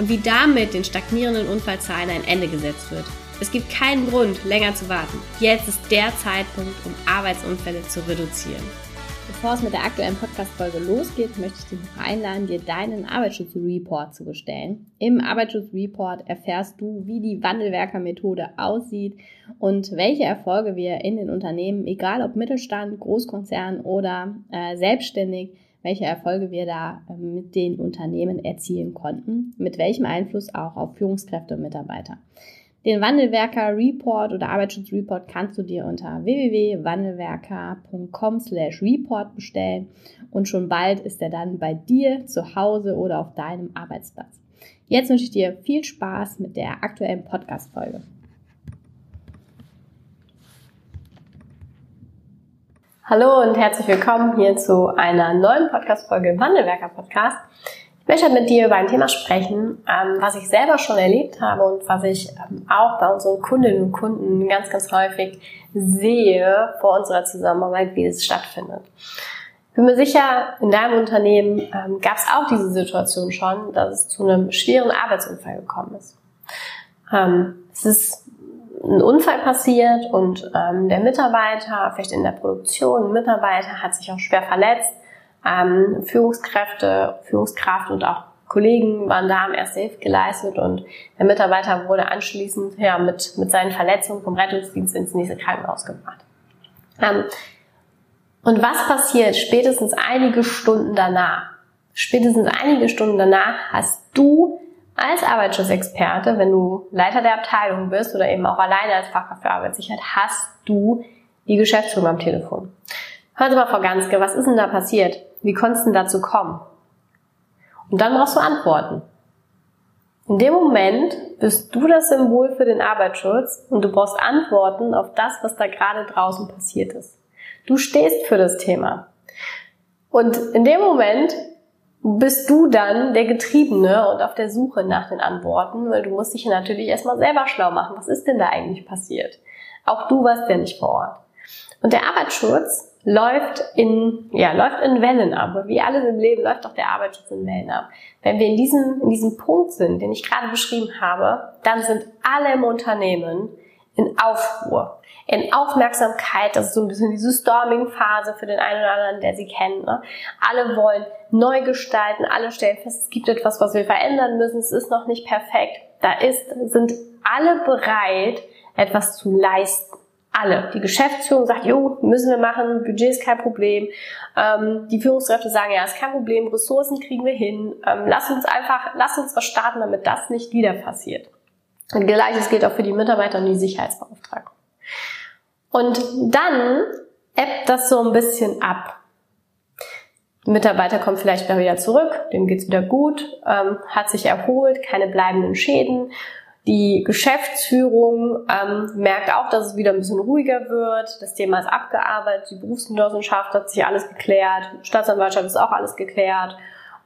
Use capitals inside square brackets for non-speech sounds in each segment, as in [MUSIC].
und wie damit den stagnierenden Unfallzahlen ein Ende gesetzt wird. Es gibt keinen Grund, länger zu warten. Jetzt ist der Zeitpunkt, um Arbeitsunfälle zu reduzieren. Bevor es mit der aktuellen Podcast-Folge losgeht, möchte ich dich noch einladen, dir deinen Arbeitsschutzreport zu bestellen. Im Arbeitsschutzreport erfährst du, wie die Wandelwerker-Methode aussieht und welche Erfolge wir in den Unternehmen, egal ob Mittelstand, Großkonzern oder äh, selbstständig, welche Erfolge wir da ähm, mit den Unternehmen erzielen konnten, mit welchem Einfluss auch auf Führungskräfte und Mitarbeiter. Den Wandelwerker Report oder Arbeitsschutzreport kannst du dir unter www.wandelwerker.com slash report bestellen und schon bald ist er dann bei dir zu Hause oder auf deinem Arbeitsplatz. Jetzt wünsche ich dir viel Spaß mit der aktuellen Podcast-Folge. Hallo und herzlich willkommen hier zu einer neuen Podcast-Folge Wandelwerker Podcast. Ich möchte mit dir über ein Thema sprechen, ähm, was ich selber schon erlebt habe und was ich ähm, auch bei unseren Kundinnen und Kunden ganz, ganz häufig sehe vor unserer Zusammenarbeit, wie es stattfindet. Ich bin mir sicher, in deinem Unternehmen ähm, gab es auch diese Situation schon, dass es zu einem schweren Arbeitsunfall gekommen ist. es ist ein Unfall passiert und ähm, der Mitarbeiter, vielleicht in der Produktion, ein Mitarbeiter hat sich auch schwer verletzt. Ähm, Führungskräfte, Führungskraft und auch Kollegen waren da, haben erste Hilfe geleistet und der Mitarbeiter wurde anschließend ja, mit, mit seinen Verletzungen vom Rettungsdienst ins nächste Krankenhaus gebracht. Ähm, und was passiert spätestens einige Stunden danach? Spätestens einige Stunden danach hast du als Arbeitsschutzexperte, wenn du Leiter der Abteilung bist oder eben auch alleine als Fachkraft für Arbeitssicherheit, hast du die Geschäftsführung am Telefon. Hören Sie mal, Frau Ganske, was ist denn da passiert? Wie konntest du denn dazu kommen? Und dann brauchst du Antworten. In dem Moment bist du das Symbol für den Arbeitsschutz und du brauchst Antworten auf das, was da gerade draußen passiert ist. Du stehst für das Thema. Und in dem Moment bist du dann der Getriebene und auf der Suche nach den Antworten, weil du musst dich natürlich erstmal selber schlau machen. Was ist denn da eigentlich passiert? Auch du warst ja nicht vor Ort. Und der Arbeitsschutz läuft in, ja, läuft in Wellen ab. Wie alles im Leben läuft auch der Arbeitsschutz in Wellen ab. Wenn wir in diesem, in diesem Punkt sind, den ich gerade beschrieben habe, dann sind alle im Unternehmen in Aufruhr in Aufmerksamkeit. Das ist so ein bisschen diese Storming-Phase für den einen oder anderen, der sie kennt. Ne? Alle wollen neu gestalten, alle stellen fest, es gibt etwas, was wir verändern müssen, es ist noch nicht perfekt. Da ist, sind alle bereit, etwas zu leisten. Alle. Die Geschäftsführung sagt, jo, müssen wir machen, Budget ist kein Problem. Ähm, die Führungskräfte sagen, ja, ist kein Problem, Ressourcen kriegen wir hin. Ähm, lass uns einfach, lass uns was starten, damit das nicht wieder passiert. Und gleiches gilt auch für die Mitarbeiter und die Sicherheitsbeauftragten. Und dann ebbt das so ein bisschen ab. Der Mitarbeiter kommt vielleicht wieder zurück, dem geht's wieder gut, ähm, hat sich erholt, keine bleibenden Schäden. Die Geschäftsführung ähm, merkt auch, dass es wieder ein bisschen ruhiger wird. Das Thema ist abgearbeitet. Die Berufsgenossenschaft hat sich alles geklärt. Staatsanwaltschaft ist auch alles geklärt.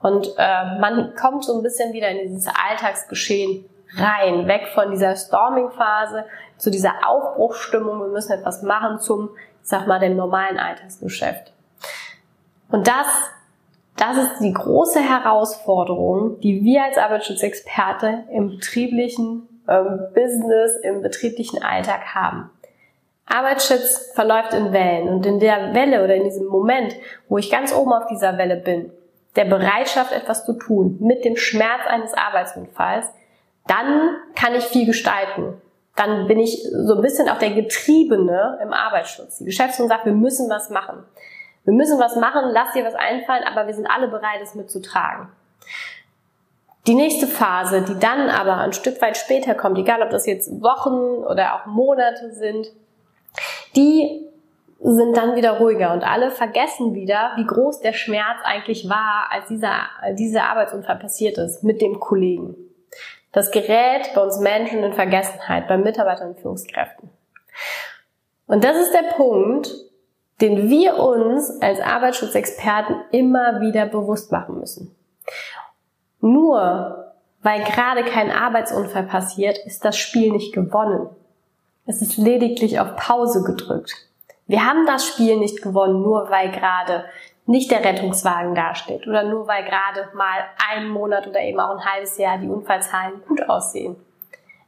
Und äh, man kommt so ein bisschen wieder in dieses Alltagsgeschehen rein, weg von dieser Storming-Phase zu dieser Aufbruchsstimmung, wir müssen etwas machen zum, ich sag mal, dem normalen Alltagsgeschäft. Und das, das ist die große Herausforderung, die wir als Arbeitsschutzexperte im betrieblichen ähm, Business, im betrieblichen Alltag haben. Arbeitsschutz verläuft in Wellen und in der Welle oder in diesem Moment, wo ich ganz oben auf dieser Welle bin, der Bereitschaft, etwas zu tun, mit dem Schmerz eines Arbeitsunfalls, dann kann ich viel gestalten. Dann bin ich so ein bisschen auch der Getriebene im Arbeitsschutz. Die Geschäftsführung sagt, wir müssen was machen. Wir müssen was machen, lass dir was einfallen, aber wir sind alle bereit, es mitzutragen. Die nächste Phase, die dann aber ein Stück weit später kommt, egal ob das jetzt Wochen oder auch Monate sind, die sind dann wieder ruhiger und alle vergessen wieder, wie groß der Schmerz eigentlich war, als dieser, dieser Arbeitsunfall passiert ist mit dem Kollegen. Das gerät bei uns Menschen in Vergessenheit, bei Mitarbeitern und Führungskräften. Und das ist der Punkt, den wir uns als Arbeitsschutzexperten immer wieder bewusst machen müssen. Nur weil gerade kein Arbeitsunfall passiert, ist das Spiel nicht gewonnen. Es ist lediglich auf Pause gedrückt. Wir haben das Spiel nicht gewonnen, nur weil gerade nicht der Rettungswagen dasteht oder nur weil gerade mal ein Monat oder eben auch ein halbes Jahr die Unfallzahlen gut aussehen.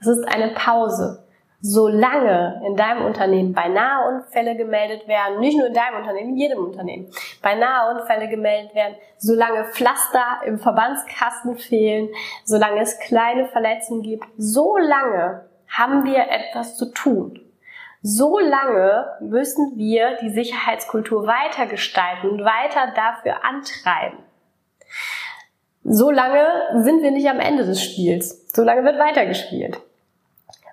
Es ist eine Pause solange in deinem Unternehmen beinahe Unfälle gemeldet werden, nicht nur in deinem Unternehmen, in jedem Unternehmen, beinahe Unfälle gemeldet werden, solange Pflaster im Verbandskasten fehlen, solange es kleine Verletzungen gibt, solange haben wir etwas zu tun. So lange müssen wir die Sicherheitskultur weiter gestalten und weiter dafür antreiben. So lange sind wir nicht am Ende des Spiels. So lange wird weitergespielt.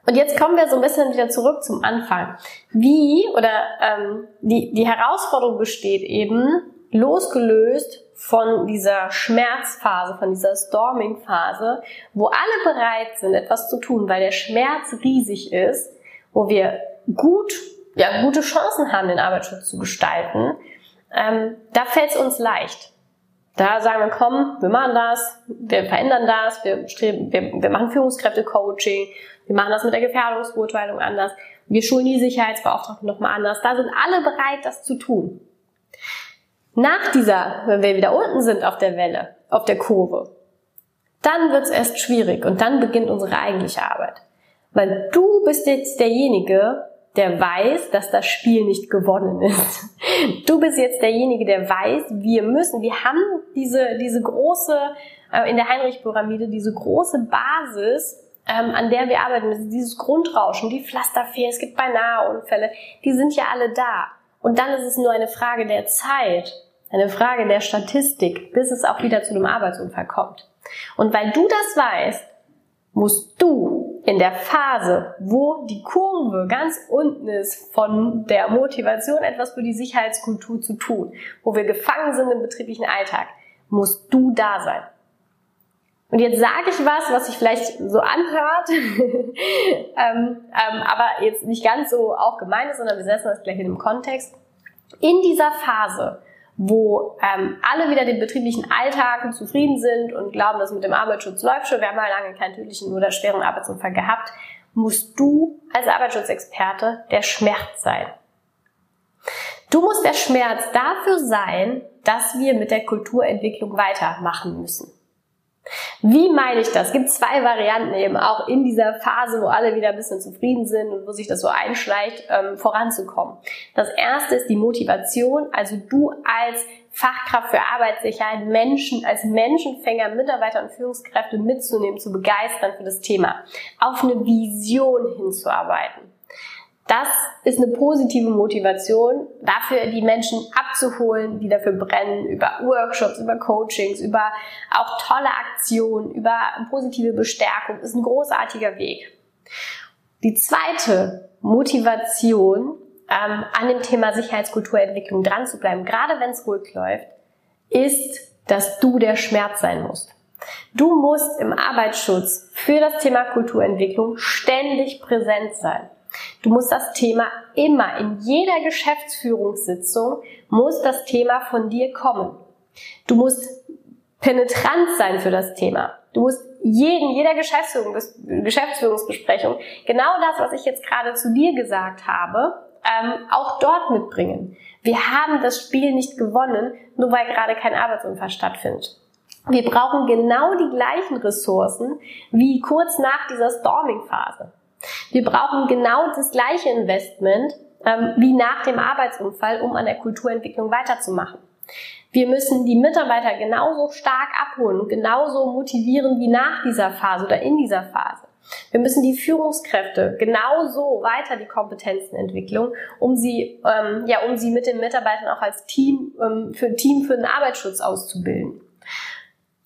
Und jetzt kommen wir so ein bisschen wieder zurück zum Anfang. Wie oder ähm, die, die Herausforderung besteht eben, losgelöst von dieser Schmerzphase, von dieser Storming-Phase, wo alle bereit sind, etwas zu tun, weil der Schmerz riesig ist, wo wir gut, ja, gute Chancen haben, den Arbeitsschutz zu gestalten, ähm, da fällt es uns leicht. Da sagen wir, komm, wir machen das, wir verändern das, wir, streben, wir, wir machen Führungskräfte-Coaching, wir machen das mit der Gefährdungsbeurteilung anders. Wir schulen die Sicherheitsbeauftragten nochmal anders. Da sind alle bereit, das zu tun. Nach dieser, wenn wir wieder unten sind auf der Welle, auf der Kurve, dann wird es erst schwierig und dann beginnt unsere eigentliche Arbeit. Weil du bist jetzt derjenige, der weiß, dass das Spiel nicht gewonnen ist. Du bist jetzt derjenige, der weiß, wir müssen, wir haben diese, diese große, äh, in der Heinrich-Pyramide, diese große Basis, ähm, an der wir arbeiten müssen, dieses Grundrauschen, die Pflasterfehler, es gibt beinahe Unfälle, die sind ja alle da. Und dann ist es nur eine Frage der Zeit, eine Frage der Statistik, bis es auch wieder zu einem Arbeitsunfall kommt. Und weil du das weißt, musst du in der Phase, wo die Kurve ganz unten ist von der Motivation, etwas für die Sicherheitskultur zu tun, wo wir gefangen sind im betrieblichen Alltag, musst du da sein. Und jetzt sage ich was, was sich vielleicht so anhört, [LAUGHS] ähm, ähm, aber jetzt nicht ganz so auch gemeint ist, sondern wir setzen das gleich in dem Kontext. In dieser Phase, wo ähm, alle wieder den betrieblichen Alltag zufrieden sind und glauben, dass mit dem Arbeitsschutz läuft schon, wir haben ja lange keinen tödlichen oder schweren Arbeitsunfall gehabt, musst du als Arbeitsschutzexperte der Schmerz sein. Du musst der Schmerz dafür sein, dass wir mit der Kulturentwicklung weitermachen müssen. Wie meine ich das? Es gibt zwei Varianten eben auch in dieser Phase, wo alle wieder ein bisschen zufrieden sind und wo sich das so einschleicht, ähm, voranzukommen. Das erste ist die Motivation, also du als Fachkraft für Arbeitssicherheit Menschen als Menschenfänger, Mitarbeiter und Führungskräfte mitzunehmen, zu begeistern für das Thema, auf eine Vision hinzuarbeiten. Das ist eine positive Motivation, dafür die Menschen abzuholen, die dafür brennen, über Workshops, über Coachings, über auch tolle Aktionen, über positive Bestärkung, ist ein großartiger Weg. Die zweite Motivation, ähm, an dem Thema Sicherheitskulturentwicklung dran zu bleiben, gerade wenn es ruhig läuft, ist, dass du der Schmerz sein musst. Du musst im Arbeitsschutz für das Thema Kulturentwicklung ständig präsent sein. Du musst das Thema immer, in jeder Geschäftsführungssitzung muss das Thema von dir kommen. Du musst penetrant sein für das Thema. Du musst jeden, jeder Geschäftsführung, Geschäftsführungsbesprechung genau das, was ich jetzt gerade zu dir gesagt habe, ähm, auch dort mitbringen. Wir haben das Spiel nicht gewonnen, nur weil gerade kein Arbeitsunfall stattfindet. Wir brauchen genau die gleichen Ressourcen wie kurz nach dieser Storming-Phase. Wir brauchen genau das gleiche Investment ähm, wie nach dem Arbeitsunfall, um an der Kulturentwicklung weiterzumachen. Wir müssen die Mitarbeiter genauso stark abholen genauso motivieren wie nach dieser Phase oder in dieser Phase. Wir müssen die Führungskräfte genauso weiter die Kompetenzen entwickeln, um sie, ähm, ja, um sie mit den Mitarbeitern auch als Team ähm, für Team für den Arbeitsschutz auszubilden.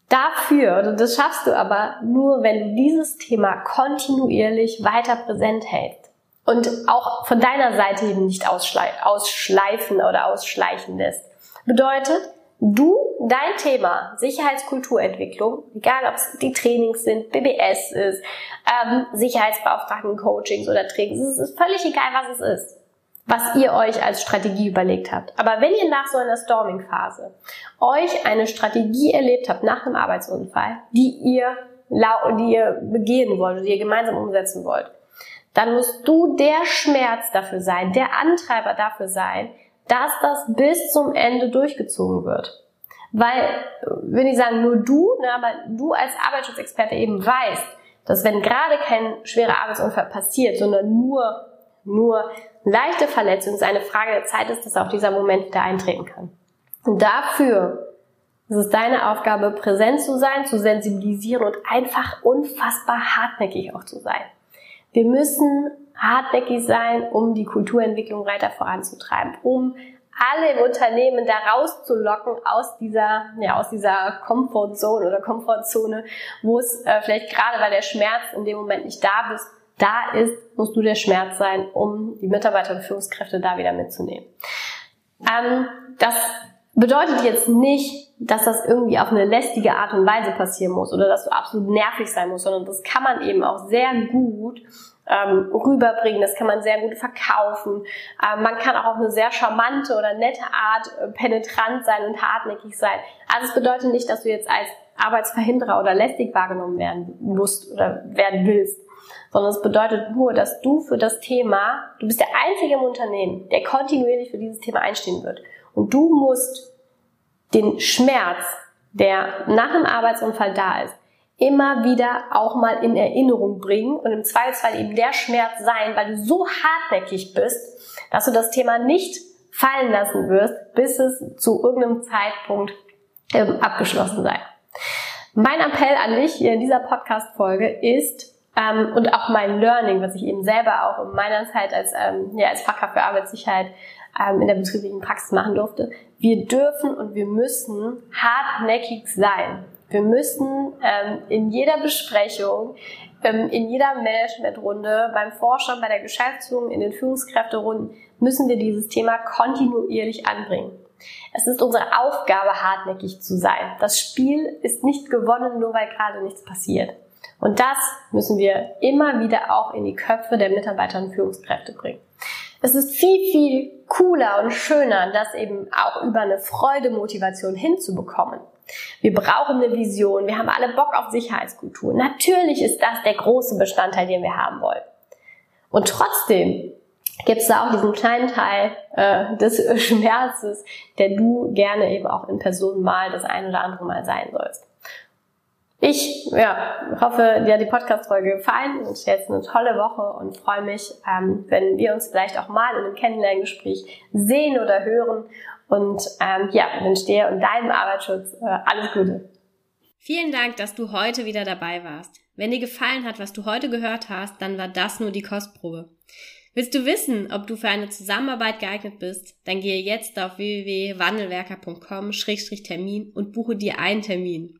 Dafür, und das schaffst du aber nur, wenn du dieses Thema kontinuierlich weiter präsent hältst und auch von deiner Seite eben nicht ausschleifen oder ausschleichen lässt. Bedeutet, du dein Thema Sicherheitskulturentwicklung, egal ob es die Trainings sind, BBS ist, ähm, Sicherheitsbeauftragten Coachings oder Trainings, es ist völlig egal, was es ist, was ihr euch als Strategie überlegt habt. Aber wenn ihr nach so einer Storming-Phase euch eine Strategie erlebt habt nach einem Arbeitsunfall, die ihr, die ihr begehen wollt, die ihr gemeinsam umsetzen wollt, dann musst du der Schmerz dafür sein, der Antreiber dafür sein, dass das bis zum Ende durchgezogen wird. Weil, wenn ich sagen, nur du, ne, aber du als Arbeitsschutzexperte eben weißt, dass wenn gerade kein schwerer Arbeitsunfall passiert, sondern nur, nur leichte Verletzung, es eine Frage der Zeit ist, dass auch dieser Moment wieder eintreten kann. Und dafür ist es deine Aufgabe, präsent zu sein, zu sensibilisieren und einfach unfassbar hartnäckig auch zu sein. Wir müssen hartnäckig sein, um die Kulturentwicklung weiter voranzutreiben, um alle im Unternehmen da rauszulocken aus dieser, ja, aus dieser Comfortzone oder Komfortzone, wo es äh, vielleicht gerade, weil der Schmerz in dem Moment nicht da bist, da ist, musst du der Schmerz sein, um die Mitarbeiter und Führungskräfte da wieder mitzunehmen. Ähm, das bedeutet jetzt nicht, dass das irgendwie auf eine lästige Art und Weise passieren muss oder dass du absolut nervig sein musst, sondern das kann man eben auch sehr gut ähm, rüberbringen, das kann man sehr gut verkaufen. Ähm, man kann auch auf eine sehr charmante oder nette Art äh, penetrant sein und hartnäckig sein. Also es bedeutet nicht, dass du jetzt als Arbeitsverhinderer oder lästig wahrgenommen werden musst oder werden willst, sondern es bedeutet nur, dass du für das Thema, du bist der Einzige im Unternehmen, der kontinuierlich für dieses Thema einstehen wird. Und du musst den Schmerz, der nach einem Arbeitsunfall da ist, immer wieder auch mal in Erinnerung bringen und im Zweifelsfall eben der Schmerz sein, weil du so hartnäckig bist, dass du das Thema nicht fallen lassen wirst, bis es zu irgendeinem Zeitpunkt ähm, abgeschlossen sei. Mein Appell an dich hier in dieser Podcast-Folge ist, ähm, und auch mein Learning, was ich eben selber auch in meiner Zeit als, ähm, ja, als Fachkraft für Arbeitssicherheit ähm, in der betrieblichen Praxis machen durfte, wir dürfen und wir müssen hartnäckig sein. Wir müssen ähm, in jeder Besprechung, ähm, in jeder Managementrunde, beim Vorstand, bei der Geschäftsführung, in den Führungskräfterunden, müssen wir dieses Thema kontinuierlich anbringen. Es ist unsere Aufgabe, hartnäckig zu sein. Das Spiel ist nicht gewonnen, nur weil gerade nichts passiert. Und das müssen wir immer wieder auch in die Köpfe der Mitarbeiter und Führungskräfte bringen. Es ist viel, viel cooler und schöner, das eben auch über eine Freudemotivation hinzubekommen. Wir brauchen eine Vision. Wir haben alle Bock auf Sicherheitskultur. Natürlich ist das der große Bestandteil, den wir haben wollen. Und trotzdem gibt es da auch diesen kleinen Teil äh, des [LAUGHS] Schmerzes, der du gerne eben auch in Person mal das ein oder andere Mal sein sollst. Ich ja, hoffe, dir hat die Podcast-Folge gefallen und jetzt eine tolle Woche und freue mich, ähm, wenn wir uns vielleicht auch mal in einem Kennenlerngespräch sehen oder hören und ähm, ja, wünsche dir und deinem Arbeitsschutz äh, alles Gute. Vielen Dank, dass du heute wieder dabei warst. Wenn dir gefallen hat, was du heute gehört hast, dann war das nur die Kostprobe. Willst du wissen, ob du für eine Zusammenarbeit geeignet bist? Dann gehe jetzt auf www.wandelwerker.com-termin und buche dir einen Termin.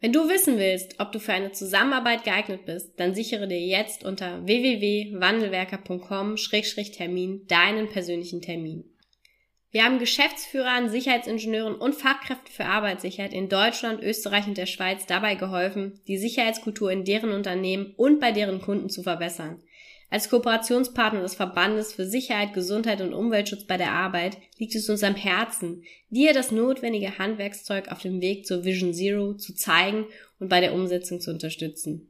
Wenn du wissen willst, ob du für eine Zusammenarbeit geeignet bist, dann sichere dir jetzt unter www.wandelwerker.com-termin deinen persönlichen Termin. Wir haben Geschäftsführern, Sicherheitsingenieuren und Fachkräften für Arbeitssicherheit in Deutschland, Österreich und der Schweiz dabei geholfen, die Sicherheitskultur in deren Unternehmen und bei deren Kunden zu verbessern. Als Kooperationspartner des Verbandes für Sicherheit, Gesundheit und Umweltschutz bei der Arbeit liegt es uns am Herzen, dir das notwendige Handwerkszeug auf dem Weg zur Vision Zero zu zeigen und bei der Umsetzung zu unterstützen.